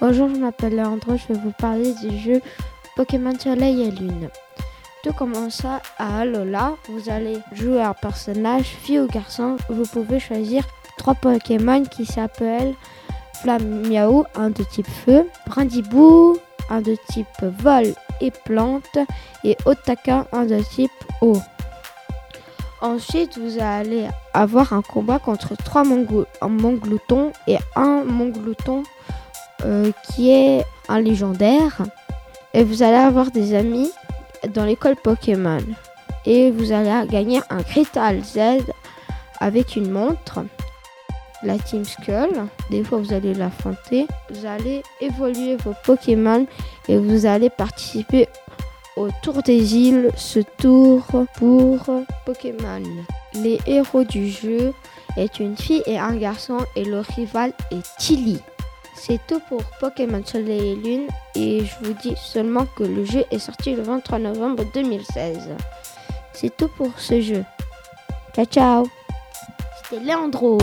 Bonjour, je m'appelle Leandro, je vais vous parler du jeu Pokémon Soleil et Lune. Tout commence à Alola, vous allez jouer un personnage, fille ou garçon, vous pouvez choisir trois Pokémon qui s'appellent Miaou, un de type feu, Brindibou, un de type vol et plante, et Otaka, un de type eau. Ensuite, vous allez avoir un combat contre trois mongloutons et un monglouton euh, qui est un légendaire. Et vous allez avoir des amis dans l'école Pokémon. Et vous allez gagner un Crystal Z avec une montre. La Team Skull, des fois vous allez l'affronter. Vous allez évoluer vos Pokémon et vous allez participer au Tour des îles, ce tour pour Pokémon. Les héros du jeu est une fille et un garçon et le rival est Tilly. C'est tout pour Pokémon Soleil et Lune et je vous dis seulement que le jeu est sorti le 23 novembre 2016. C'est tout pour ce jeu. Ciao ciao C'était Leandro